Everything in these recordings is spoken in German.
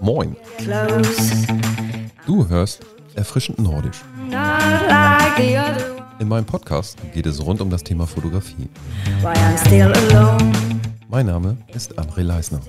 Moin, du hörst erfrischend nordisch. In meinem Podcast geht es rund um das Thema Fotografie. Mein Name ist André Leisner.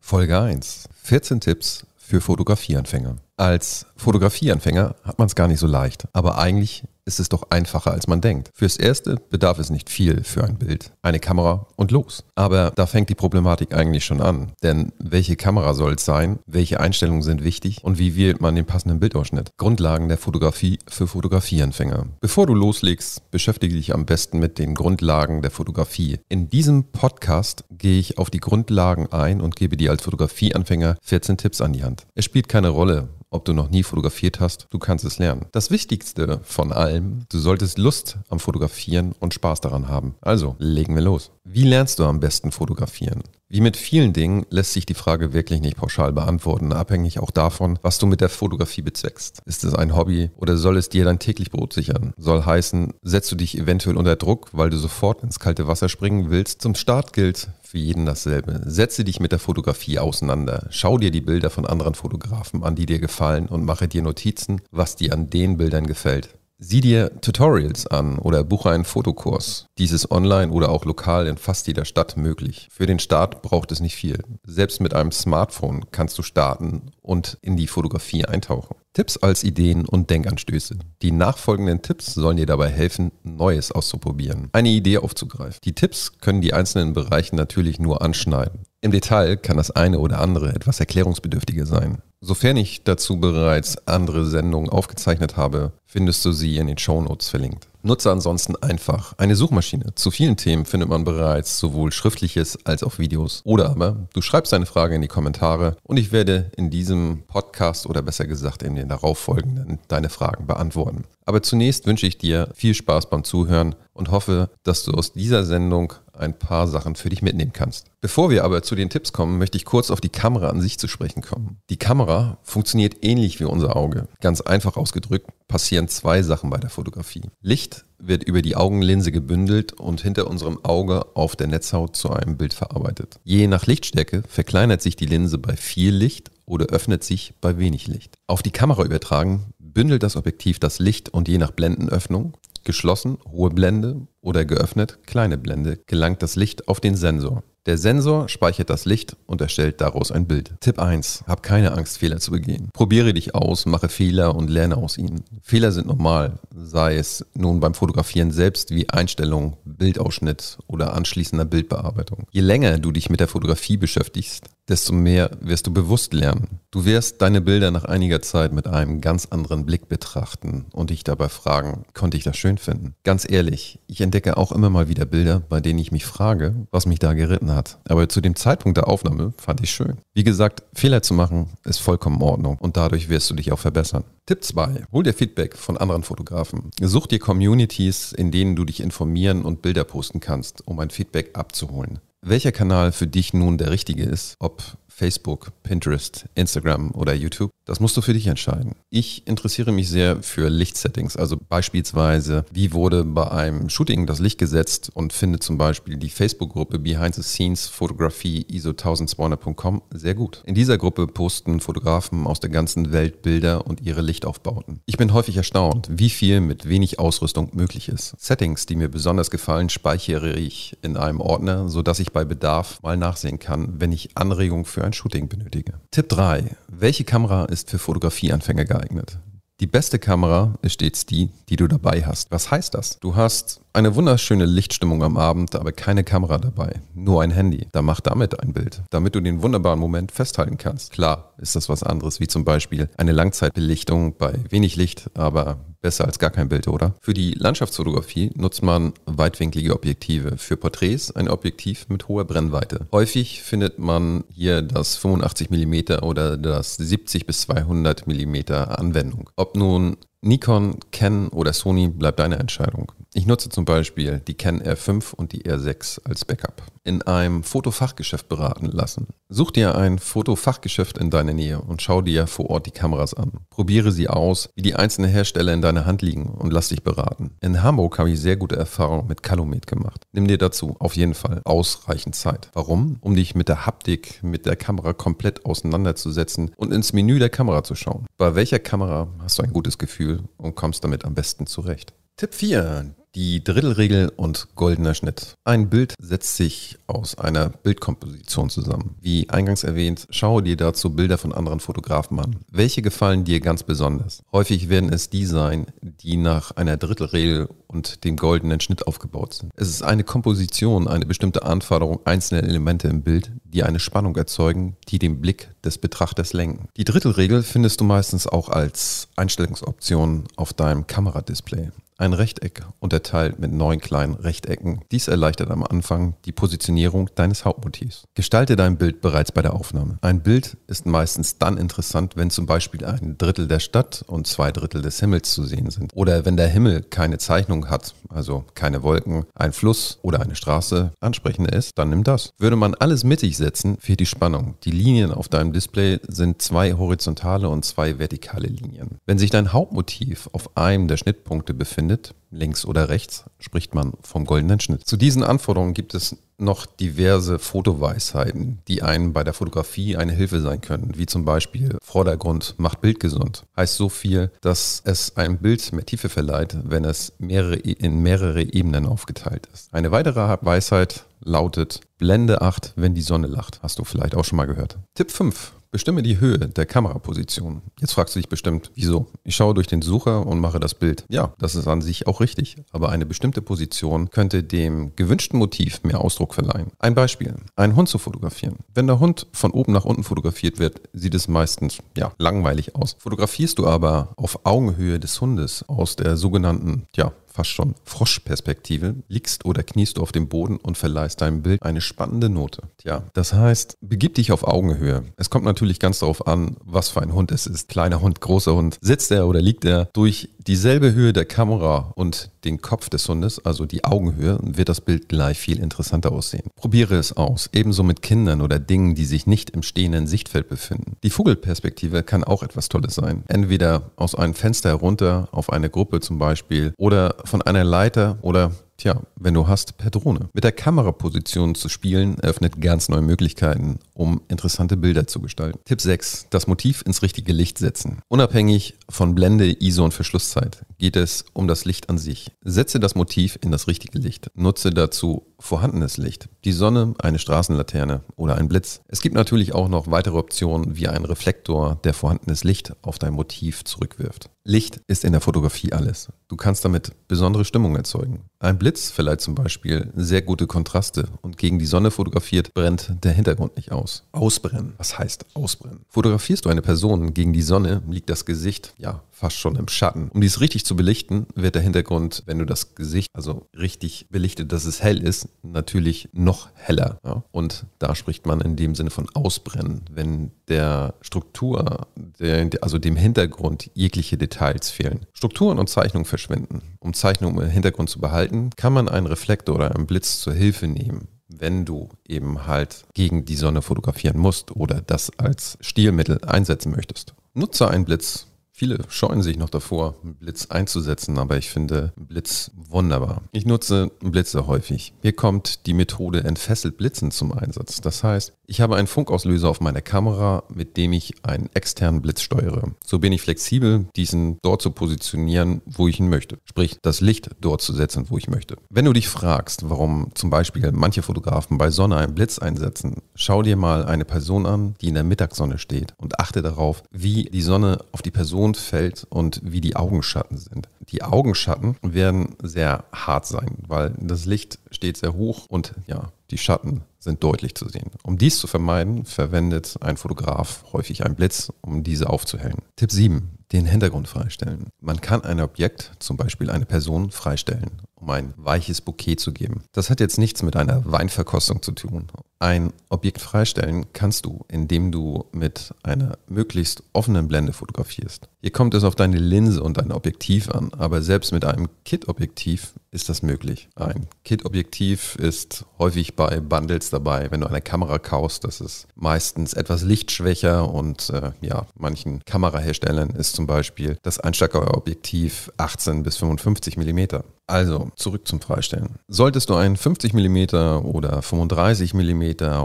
Folge 1. 14 Tipps für Fotografieanfänger. Als Fotografieanfänger hat man es gar nicht so leicht, aber eigentlich ist es doch einfacher, als man denkt. Fürs Erste bedarf es nicht viel für ein Bild. Eine Kamera und los. Aber da fängt die Problematik eigentlich schon an. Denn welche Kamera soll es sein? Welche Einstellungen sind wichtig? Und wie wählt man den passenden Bildausschnitt? Grundlagen der Fotografie für Fotografieanfänger. Bevor du loslegst, beschäftige dich am besten mit den Grundlagen der Fotografie. In diesem Podcast gehe ich auf die Grundlagen ein und gebe dir als Fotografieanfänger 14 Tipps an die Hand. Es spielt keine Rolle, ob du noch nie fotografiert hast, du kannst es lernen. Das Wichtigste von allem, du solltest Lust am Fotografieren und Spaß daran haben. Also, legen wir los. Wie lernst du am besten fotografieren? Wie mit vielen Dingen lässt sich die Frage wirklich nicht pauschal beantworten, abhängig auch davon, was du mit der Fotografie bezweckst. Ist es ein Hobby oder soll es dir dein täglich Brot sichern? Soll heißen, setzt du dich eventuell unter Druck, weil du sofort ins kalte Wasser springen willst? Zum Start gilt für jeden dasselbe. Setze dich mit der Fotografie auseinander. Schau dir die Bilder von anderen Fotografen an, die dir gefallen und mache dir Notizen, was dir an den Bildern gefällt. Sieh dir Tutorials an oder buche einen Fotokurs. Dies ist online oder auch lokal in fast jeder Stadt möglich. Für den Start braucht es nicht viel. Selbst mit einem Smartphone kannst du starten und in die Fotografie eintauchen. Tipps als Ideen und Denkanstöße. Die nachfolgenden Tipps sollen dir dabei helfen, Neues auszuprobieren, eine Idee aufzugreifen. Die Tipps können die einzelnen Bereiche natürlich nur anschneiden. Im Detail kann das eine oder andere etwas erklärungsbedürftiger sein. Sofern ich dazu bereits andere Sendungen aufgezeichnet habe, findest du sie in den Shownotes verlinkt. Nutze ansonsten einfach eine Suchmaschine. Zu vielen Themen findet man bereits sowohl schriftliches als auch Videos. Oder aber du schreibst deine Frage in die Kommentare und ich werde in diesem Podcast oder besser gesagt in den darauffolgenden deine Fragen beantworten. Aber zunächst wünsche ich dir viel Spaß beim Zuhören und hoffe, dass du aus dieser Sendung ein paar Sachen für dich mitnehmen kannst. Bevor wir aber zu den Tipps kommen, möchte ich kurz auf die Kamera an sich zu sprechen kommen. Die Kamera funktioniert ähnlich wie unser Auge. Ganz einfach ausgedrückt passieren zwei Sachen bei der Fotografie. Licht wird über die Augenlinse gebündelt und hinter unserem Auge auf der Netzhaut zu einem Bild verarbeitet. Je nach Lichtstärke verkleinert sich die Linse bei viel Licht oder öffnet sich bei wenig Licht. Auf die Kamera übertragen bündelt das Objektiv das Licht und je nach Blendenöffnung geschlossen, hohe Blende oder geöffnet, kleine Blende, gelangt das Licht auf den Sensor. Der Sensor speichert das Licht und erstellt daraus ein Bild. Tipp 1. Hab keine Angst, Fehler zu begehen. Probiere dich aus, mache Fehler und lerne aus ihnen. Fehler sind normal, sei es nun beim Fotografieren selbst wie Einstellung, Bildausschnitt oder anschließender Bildbearbeitung. Je länger du dich mit der Fotografie beschäftigst, desto mehr wirst du bewusst lernen. Du wirst deine Bilder nach einiger Zeit mit einem ganz anderen Blick betrachten und dich dabei fragen, konnte ich das schön finden? Ganz ehrlich, ich entdecke auch immer mal wieder Bilder, bei denen ich mich frage, was mich da geritten hat. Aber zu dem Zeitpunkt der Aufnahme fand ich schön. Wie gesagt, Fehler zu machen ist vollkommen in Ordnung und dadurch wirst du dich auch verbessern. Tipp 2. Hol dir Feedback von anderen Fotografen. Such dir Communities, in denen du dich informieren und Bilder posten kannst, um ein Feedback abzuholen. Welcher Kanal für dich nun der richtige ist, ob Facebook, Pinterest, Instagram oder YouTube, das musst du für dich entscheiden. Ich interessiere mich sehr für Lichtsettings, also beispielsweise, wie wurde bei einem Shooting das Licht gesetzt und finde zum Beispiel die Facebook-Gruppe Behind the Scenes Fotografie ISO 1200.com sehr gut. In dieser Gruppe posten Fotografen aus der ganzen Welt Bilder und ihre Lichtaufbauten. Ich bin häufig erstaunt, wie viel mit wenig Ausrüstung möglich ist. Settings, die mir besonders gefallen, speichere ich in einem Ordner, sodass ich bei Bedarf mal nachsehen kann, wenn ich Anregungen für ein Shooting benötige. Tipp 3. Welche Kamera ist für Fotografieanfänger geeignet? Die beste Kamera ist stets die, die du dabei hast. Was heißt das? Du hast eine wunderschöne Lichtstimmung am Abend, aber keine Kamera dabei, nur ein Handy. Da mach damit ein Bild, damit du den wunderbaren Moment festhalten kannst. Klar ist das was anderes, wie zum Beispiel eine Langzeitbelichtung bei wenig Licht, aber besser als gar kein Bild, oder? Für die Landschaftsfotografie nutzt man weitwinklige Objektive. Für Porträts ein Objektiv mit hoher Brennweite. Häufig findet man hier das 85 mm oder das 70 bis 200 mm Anwendung. Ob nun Nikon, Canon oder Sony bleibt deine Entscheidung. Ich nutze zum Beispiel die Canon R5 und die R6 als Backup. In einem Fotofachgeschäft beraten lassen. Such dir ein Fotofachgeschäft in deiner Nähe und schau dir vor Ort die Kameras an. Probiere sie aus, wie die einzelnen Hersteller in deiner Hand liegen und lass dich beraten. In Hamburg habe ich sehr gute Erfahrungen mit Calumet gemacht. Nimm dir dazu auf jeden Fall ausreichend Zeit. Warum? Um dich mit der Haptik, mit der Kamera komplett auseinanderzusetzen und ins Menü der Kamera zu schauen. Bei welcher Kamera hast du ein gutes Gefühl und kommst damit am besten zurecht? Tipp 4. Die Drittelregel und goldener Schnitt. Ein Bild setzt sich aus einer Bildkomposition zusammen. Wie eingangs erwähnt, schaue dir dazu Bilder von anderen Fotografen an. Welche gefallen dir ganz besonders? Häufig werden es die sein, die nach einer Drittelregel und dem goldenen Schnitt aufgebaut sind. Es ist eine Komposition, eine bestimmte Anforderung einzelner Elemente im Bild, die eine Spannung erzeugen, die den Blick des Betrachters lenken. Die Drittelregel findest du meistens auch als Einstellungsoption auf deinem Kameradisplay. Ein Rechteck unterteilt mit neun kleinen Rechtecken. Dies erleichtert am Anfang die Positionierung deines Hauptmotivs. Gestalte dein Bild bereits bei der Aufnahme. Ein Bild ist meistens dann interessant, wenn zum Beispiel ein Drittel der Stadt und zwei Drittel des Himmels zu sehen sind. Oder wenn der Himmel keine Zeichnung hat, also keine Wolken, ein Fluss oder eine Straße ansprechender ist, dann nimm das. Würde man alles mittig setzen, fehlt die Spannung. Die Linien auf deinem Display sind zwei horizontale und zwei vertikale Linien. Wenn sich dein Hauptmotiv auf einem der Schnittpunkte befindet, links oder rechts, spricht man vom goldenen Schnitt. Zu diesen Anforderungen gibt es noch diverse Fotoweisheiten, die einem bei der Fotografie eine Hilfe sein können, wie zum Beispiel Vordergrund macht Bild gesund. Heißt so viel, dass es einem Bild mehr Tiefe verleiht, wenn es mehrere, in mehrere Ebenen aufgeteilt ist. Eine weitere Weisheit lautet Blende 8, wenn die Sonne lacht. Hast du vielleicht auch schon mal gehört. Tipp 5. Bestimme die Höhe der Kameraposition. Jetzt fragst du dich bestimmt, wieso? Ich schaue durch den Sucher und mache das Bild. Ja, das ist an sich auch richtig, aber eine bestimmte Position könnte dem gewünschten Motiv mehr Ausdruck verleihen. Ein Beispiel, einen Hund zu fotografieren. Wenn der Hund von oben nach unten fotografiert wird, sieht es meistens ja, langweilig aus. Fotografierst du aber auf Augenhöhe des Hundes aus der sogenannten ja, fast schon Froschperspektive, liegst oder kniest du auf dem Boden und verleihst deinem Bild eine spannende Note. Tja, das heißt, begib dich auf Augenhöhe. Es kommt natürlich ganz darauf an, was für ein Hund es ist. Kleiner Hund, großer Hund. Sitzt er oder liegt er? Durch dieselbe Höhe der Kamera und den Kopf des Hundes, also die Augenhöhe, wird das Bild gleich viel interessanter aussehen. Probiere es aus, ebenso mit Kindern oder Dingen, die sich nicht im stehenden Sichtfeld befinden. Die Vogelperspektive kann auch etwas Tolles sein. Entweder aus einem Fenster herunter auf eine Gruppe zum Beispiel oder von einer Leiter oder Tja, wenn du hast, per Drohne. Mit der Kameraposition zu spielen eröffnet ganz neue Möglichkeiten, um interessante Bilder zu gestalten. Tipp 6. Das Motiv ins richtige Licht setzen. Unabhängig von Blende, ISO und Verschlusszeit geht es um das Licht an sich. Setze das Motiv in das richtige Licht. Nutze dazu vorhandenes Licht. Die Sonne, eine Straßenlaterne oder ein Blitz. Es gibt natürlich auch noch weitere Optionen wie ein Reflektor, der vorhandenes Licht auf dein Motiv zurückwirft. Licht ist in der Fotografie alles. Du kannst damit besondere Stimmung erzeugen. Ein Blitz verleiht zum Beispiel sehr gute Kontraste und gegen die Sonne fotografiert brennt der Hintergrund nicht aus. Ausbrennen. Was heißt ausbrennen? Fotografierst du eine Person gegen die Sonne, liegt das Gesicht ja fast schon im Schatten. Um dies richtig zu belichten, wird der Hintergrund, wenn du das Gesicht also richtig belichtet, dass es hell ist, natürlich noch heller. Ja? Und da spricht man in dem Sinne von Ausbrennen, wenn der Struktur, der, also dem Hintergrund jegliche Details fehlen. Strukturen und Zeichnungen verschwinden. Um Zeichnungen im Hintergrund zu behalten, kann man einen Reflektor oder einen Blitz zur Hilfe nehmen wenn du eben halt gegen die Sonne fotografieren musst oder das als Stilmittel einsetzen möchtest. Nutze einen Blitz Viele scheuen sich noch davor, einen Blitz einzusetzen, aber ich finde einen Blitz wunderbar. Ich nutze Blitze häufig. Hier kommt die Methode entfesselt Blitzen zum Einsatz. Das heißt, ich habe einen Funkauslöser auf meiner Kamera, mit dem ich einen externen Blitz steuere. So bin ich flexibel, diesen dort zu positionieren, wo ich ihn möchte. Sprich, das Licht dort zu setzen, wo ich möchte. Wenn du dich fragst, warum zum Beispiel manche Fotografen bei Sonne einen Blitz einsetzen, schau dir mal eine Person an, die in der Mittagssonne steht und achte darauf, wie die Sonne auf die Person Mond und wie die Augenschatten sind. Die Augenschatten werden sehr hart sein, weil das Licht steht sehr hoch und ja, die Schatten sind deutlich zu sehen. Um dies zu vermeiden, verwendet ein Fotograf häufig einen Blitz, um diese aufzuhellen. Tipp 7. Den Hintergrund freistellen. Man kann ein Objekt, zum Beispiel eine Person, freistellen, um ein weiches Bouquet zu geben. Das hat jetzt nichts mit einer Weinverkostung zu tun Ein Objekt freistellen kannst du, indem du mit einer möglichst offenen Blende fotografierst. Hier kommt es auf deine Linse und dein Objektiv an, aber selbst mit einem Kit-Objektiv ist das möglich. Ein Kit-Objektiv ist häufig bei Bundles dabei. Wenn du eine Kamera kaufst, das ist meistens etwas lichtschwächer und äh, ja, manchen Kameraherstellern ist zum Beispiel das Einsteigerobjektiv 18 bis 55 Millimeter. Also zurück zum Freistellen. Solltest du ein 50 mm oder 35 mm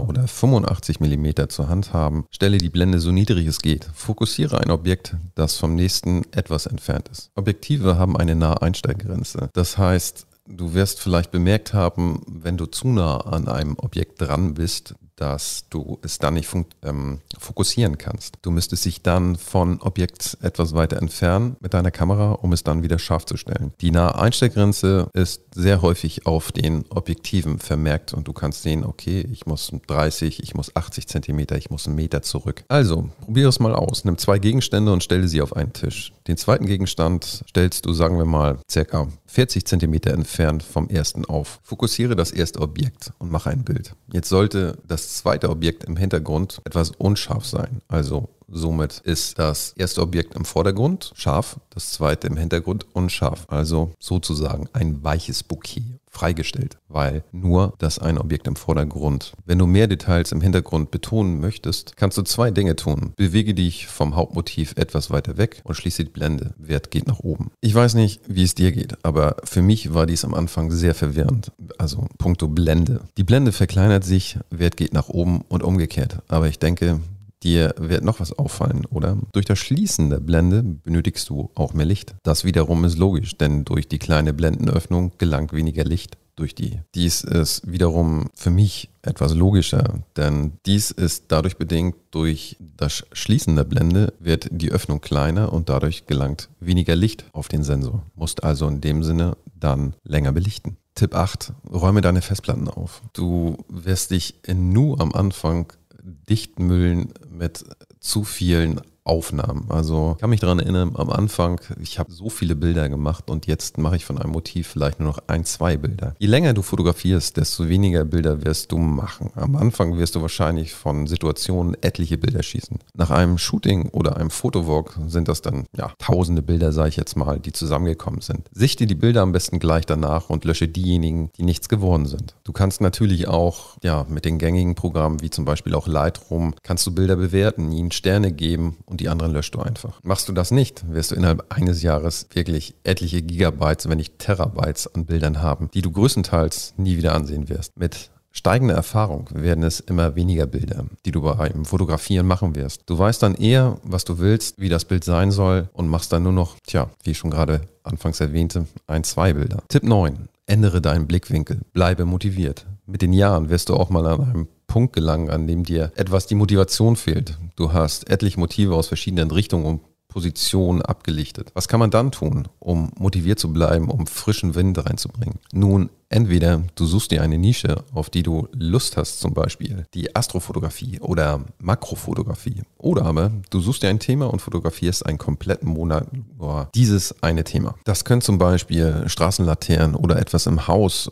oder 85 mm zur Hand haben, stelle die Blende so niedrig es geht. Fokussiere ein Objekt, das vom nächsten etwas entfernt ist. Objektive haben eine nahe Einstellgrenze. Das heißt, Du wirst vielleicht bemerkt haben, wenn du zu nah an einem Objekt dran bist, dass du es dann nicht ähm, fokussieren kannst. Du müsstest dich dann von Objekt etwas weiter entfernen mit deiner Kamera, um es dann wieder scharf zu stellen. Die nahe Einstellgrenze ist sehr häufig auf den Objektiven vermerkt und du kannst sehen, okay, ich muss 30, ich muss 80 Zentimeter, ich muss einen Meter zurück. Also, probiere es mal aus. Nimm zwei Gegenstände und stelle sie auf einen Tisch. Den zweiten Gegenstand stellst du, sagen wir mal, circa 40 Zentimeter entfernt vom ersten auf. Fokussiere das erste Objekt und mache ein Bild. Jetzt sollte das zweite Objekt im Hintergrund etwas unscharf sein. Also somit ist das erste Objekt im Vordergrund scharf, das zweite im Hintergrund unscharf. Also sozusagen ein weiches Bouquet freigestellt, weil nur das eine Objekt im Vordergrund. Wenn du mehr Details im Hintergrund betonen möchtest, kannst du zwei Dinge tun. Bewege dich vom Hauptmotiv etwas weiter weg und schließe die Blende. Wert geht nach oben. Ich weiß nicht, wie es dir geht, aber für mich war dies am Anfang sehr verwirrend. Also puncto Blende. Die Blende verkleinert sich, Wert geht nach oben und umgekehrt. Aber ich denke, Dir wird noch was auffallen, oder? Durch das Schließen der Blende benötigst du auch mehr Licht. Das wiederum ist logisch, denn durch die kleine Blendenöffnung gelangt weniger Licht durch die. Dies ist wiederum für mich etwas logischer, denn dies ist dadurch bedingt, durch das Schließen der Blende wird die Öffnung kleiner und dadurch gelangt weniger Licht auf den Sensor. Musst also in dem Sinne dann länger belichten. Tipp 8. Räume deine Festplatten auf. Du wirst dich in Nu am Anfang Dichtmühlen mit zu vielen Aufnahmen. Also ich kann mich daran erinnern, am Anfang, ich habe so viele Bilder gemacht und jetzt mache ich von einem Motiv vielleicht nur noch ein, zwei Bilder. Je länger du fotografierst, desto weniger Bilder wirst du machen. Am Anfang wirst du wahrscheinlich von Situationen etliche Bilder schießen. Nach einem Shooting oder einem Fotowalk sind das dann ja tausende Bilder, sage ich jetzt mal, die zusammengekommen sind. Sichte die Bilder am besten gleich danach und lösche diejenigen, die nichts geworden sind. Du kannst natürlich auch ja mit den gängigen Programmen wie zum Beispiel auch Lightroom kannst du Bilder bewerten, ihnen Sterne geben und die anderen löscht du einfach. Machst du das nicht, wirst du innerhalb eines Jahres wirklich etliche Gigabytes, wenn nicht Terabytes an Bildern haben, die du größtenteils nie wieder ansehen wirst. Mit steigender Erfahrung werden es immer weniger Bilder, die du beim Fotografieren machen wirst. Du weißt dann eher, was du willst, wie das Bild sein soll und machst dann nur noch, tja, wie ich schon gerade anfangs erwähnte, ein, zwei Bilder. Tipp 9. Ändere deinen Blickwinkel. Bleibe motiviert. Mit den Jahren wirst du auch mal an einem Punkt gelangen, an dem dir etwas die Motivation fehlt. Du hast etliche Motive aus verschiedenen Richtungen und Positionen abgelichtet. Was kann man dann tun, um motiviert zu bleiben, um frischen Wind reinzubringen? Nun, entweder du suchst dir eine Nische, auf die du Lust hast, zum Beispiel die Astrofotografie oder Makrofotografie. Oder aber du suchst dir ein Thema und fotografierst einen kompletten Monat nur dieses eine Thema. Das können zum Beispiel Straßenlaternen oder etwas im Haus,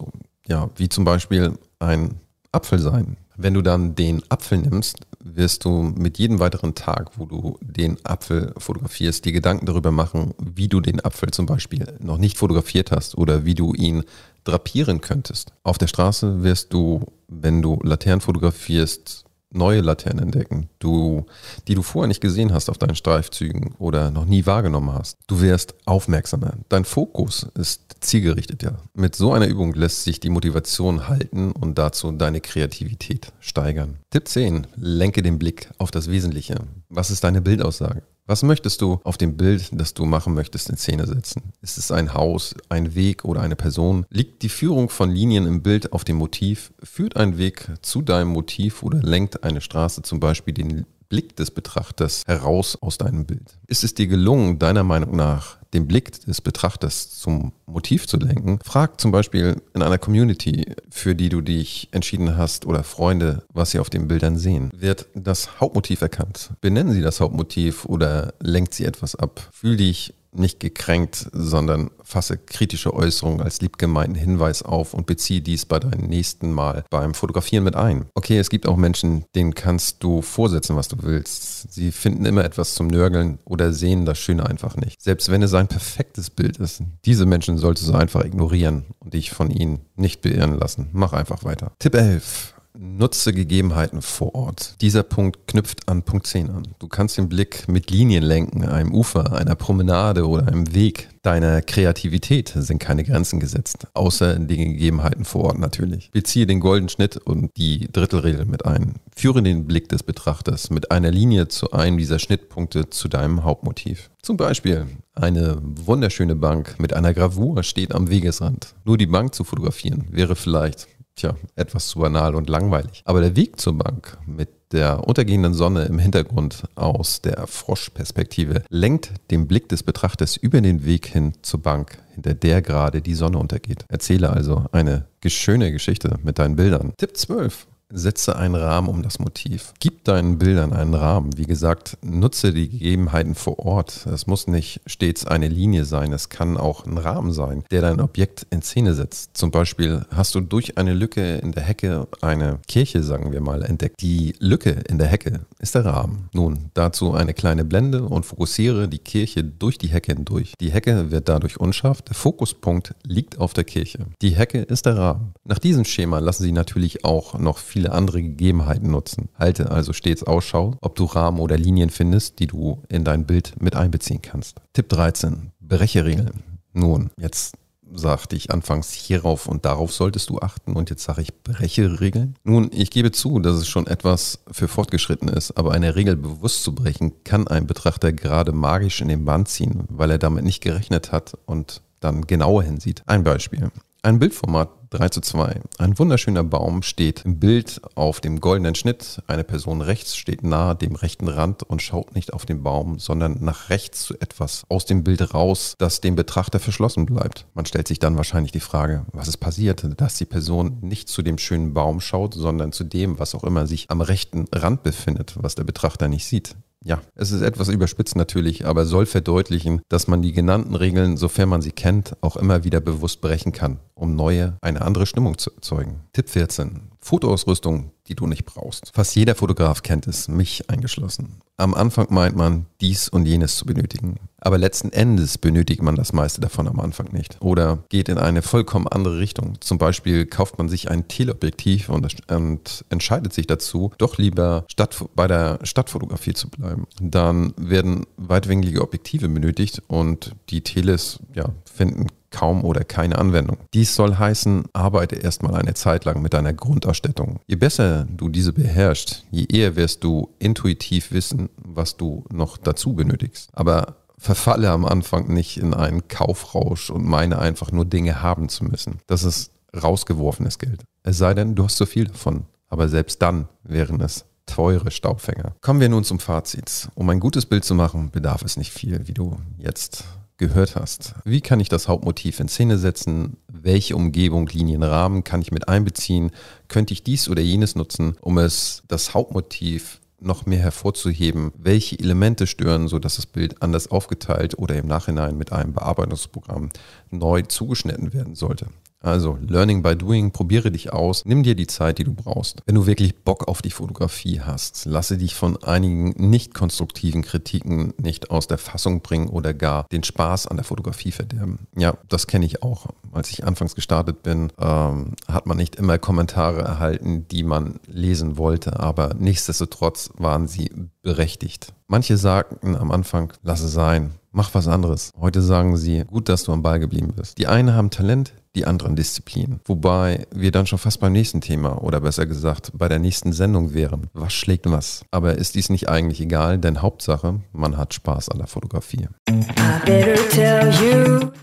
ja, wie zum Beispiel ein Apfel sein. Wenn du dann den Apfel nimmst, wirst du mit jedem weiteren Tag, wo du den Apfel fotografierst, dir Gedanken darüber machen, wie du den Apfel zum Beispiel noch nicht fotografiert hast oder wie du ihn drapieren könntest. Auf der Straße wirst du, wenn du Laternen fotografierst, neue Laternen entdecken, du, die du vorher nicht gesehen hast auf deinen Streifzügen oder noch nie wahrgenommen hast. Du wirst aufmerksamer. Dein Fokus ist zielgerichteter. Mit so einer Übung lässt sich die Motivation halten und dazu deine Kreativität steigern. Tipp 10. Lenke den Blick auf das Wesentliche. Was ist deine Bildaussage? Was möchtest du auf dem Bild, das du machen möchtest, in Szene setzen? Ist es ein Haus, ein Weg oder eine Person? Liegt die Führung von Linien im Bild auf dem Motiv? Führt ein Weg zu deinem Motiv oder lenkt eine Straße zum Beispiel den Blick des Betrachters heraus aus deinem Bild? Ist es dir gelungen, deiner Meinung nach den Blick des Betrachters zum Motiv zu lenken, frag zum Beispiel in einer Community, für die du dich entschieden hast oder Freunde, was sie auf den Bildern sehen. Wird das Hauptmotiv erkannt? Benennen sie das Hauptmotiv oder lenkt sie etwas ab? Fühl dich nicht gekränkt, sondern fasse kritische Äußerungen als liebgemeinten Hinweis auf und beziehe dies bei deinem nächsten Mal beim Fotografieren mit ein. Okay, es gibt auch Menschen, denen kannst du vorsetzen, was du willst. Sie finden immer etwas zum Nörgeln oder sehen das Schöne einfach nicht. Selbst wenn es ein perfektes Bild ist, diese Menschen solltest du einfach ignorieren und dich von ihnen nicht beirren lassen. Mach einfach weiter. Tipp 11. Nutze Gegebenheiten vor Ort. Dieser Punkt knüpft an Punkt 10 an. Du kannst den Blick mit Linien lenken, einem Ufer, einer Promenade oder einem Weg. Deiner Kreativität sind keine Grenzen gesetzt, außer den Gegebenheiten vor Ort natürlich. Beziehe den goldenen Schnitt und die Drittelregel mit ein. Führe den Blick des Betrachters mit einer Linie zu einem dieser Schnittpunkte zu deinem Hauptmotiv. Zum Beispiel eine wunderschöne Bank mit einer Gravur steht am Wegesrand. Nur die Bank zu fotografieren wäre vielleicht tja, etwas zu banal und langweilig. Aber der Weg zur Bank mit der untergehenden Sonne im Hintergrund aus der Froschperspektive lenkt den Blick des Betrachters über den Weg hin zur Bank, hinter der gerade die Sonne untergeht. Erzähle also eine schöne Geschichte mit deinen Bildern. Tipp 12. Setze einen Rahmen um das Motiv. Gib deinen Bildern einen Rahmen. Wie gesagt, nutze die Gegebenheiten vor Ort. Es muss nicht stets eine Linie sein. Es kann auch ein Rahmen sein, der dein Objekt in Szene setzt. Zum Beispiel hast du durch eine Lücke in der Hecke eine Kirche, sagen wir mal, entdeckt. Die Lücke in der Hecke ist der Rahmen. Nun, dazu eine kleine Blende und fokussiere die Kirche durch die Hecke hindurch. Die Hecke wird dadurch unscharf. Der Fokuspunkt liegt auf der Kirche. Die Hecke ist der Rahmen. Nach diesem Schema lassen sie natürlich auch noch viel viele andere Gegebenheiten nutzen. Halte also stets Ausschau, ob du Rahmen oder Linien findest, die du in dein Bild mit einbeziehen kannst. Tipp 13. Brecheregeln. Nun, jetzt sagte ich anfangs hierauf und darauf solltest du achten und jetzt sage ich breche Regeln. Nun, ich gebe zu, dass es schon etwas für fortgeschritten ist, aber eine Regel bewusst zu brechen, kann ein Betrachter gerade magisch in den Bann ziehen, weil er damit nicht gerechnet hat und dann genauer hinsieht. Ein Beispiel. Ein Bildformat 3 zu 2. Ein wunderschöner Baum steht im Bild auf dem goldenen Schnitt. Eine Person rechts steht nahe dem rechten Rand und schaut nicht auf den Baum, sondern nach rechts zu etwas aus dem Bild raus, das dem Betrachter verschlossen bleibt. Man stellt sich dann wahrscheinlich die Frage, was ist passiert, dass die Person nicht zu dem schönen Baum schaut, sondern zu dem, was auch immer sich am rechten Rand befindet, was der Betrachter nicht sieht. Ja, es ist etwas überspitzt natürlich, aber soll verdeutlichen, dass man die genannten Regeln, sofern man sie kennt, auch immer wieder bewusst brechen kann, um neue, eine andere Stimmung zu erzeugen. Tipp 14. Fotoausrüstung, die du nicht brauchst. Fast jeder Fotograf kennt es, mich eingeschlossen. Am Anfang meint man, dies und jenes zu benötigen. Aber letzten Endes benötigt man das meiste davon am Anfang nicht. Oder geht in eine vollkommen andere Richtung. Zum Beispiel kauft man sich ein Teleobjektiv und, und entscheidet sich dazu, doch lieber statt, bei der Stadtfotografie zu bleiben. Dann werden weitwinklige Objektive benötigt und die Teles ja, finden kaum oder keine Anwendung. Dies soll heißen, arbeite erstmal eine Zeit lang mit deiner Grundausstattung. Je besser du diese beherrschst, je eher wirst du intuitiv wissen, was du noch dazu benötigst. Aber verfalle am Anfang nicht in einen Kaufrausch und meine einfach nur Dinge haben zu müssen. Das ist rausgeworfenes Geld. Es sei denn, du hast so viel davon. Aber selbst dann wären es teure Staubfänger. Kommen wir nun zum Fazit. Um ein gutes Bild zu machen, bedarf es nicht viel, wie du jetzt gehört hast. Wie kann ich das Hauptmotiv in Szene setzen? Welche Umgebung, Linien, Rahmen kann ich mit einbeziehen? Könnte ich dies oder jenes nutzen, um es, das Hauptmotiv noch mehr hervorzuheben, welche Elemente stören, sodass das Bild anders aufgeteilt oder im Nachhinein mit einem Bearbeitungsprogramm neu zugeschnitten werden sollte. Also Learning by Doing, probiere dich aus, nimm dir die Zeit, die du brauchst. Wenn du wirklich Bock auf die Fotografie hast, lasse dich von einigen nicht konstruktiven Kritiken nicht aus der Fassung bringen oder gar den Spaß an der Fotografie verderben. Ja, das kenne ich auch. Als ich anfangs gestartet bin, ähm, hat man nicht immer Kommentare erhalten, die man lesen wollte, aber nichtsdestotrotz waren sie berechtigt. Manche sagten am Anfang, lass es sein, mach was anderes. Heute sagen sie, gut, dass du am Ball geblieben bist. Die einen haben Talent, die anderen Disziplinen. Wobei wir dann schon fast beim nächsten Thema oder besser gesagt bei der nächsten Sendung wären. Was schlägt was? Aber ist dies nicht eigentlich egal, denn Hauptsache, man hat Spaß an der Fotografie.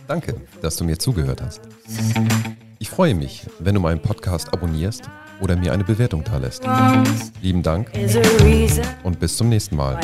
Danke, dass du mir zugehört hast. Ich freue mich, wenn du meinen Podcast abonnierst oder mir eine Bewertung da lässt. Lieben Dank und bis zum nächsten Mal.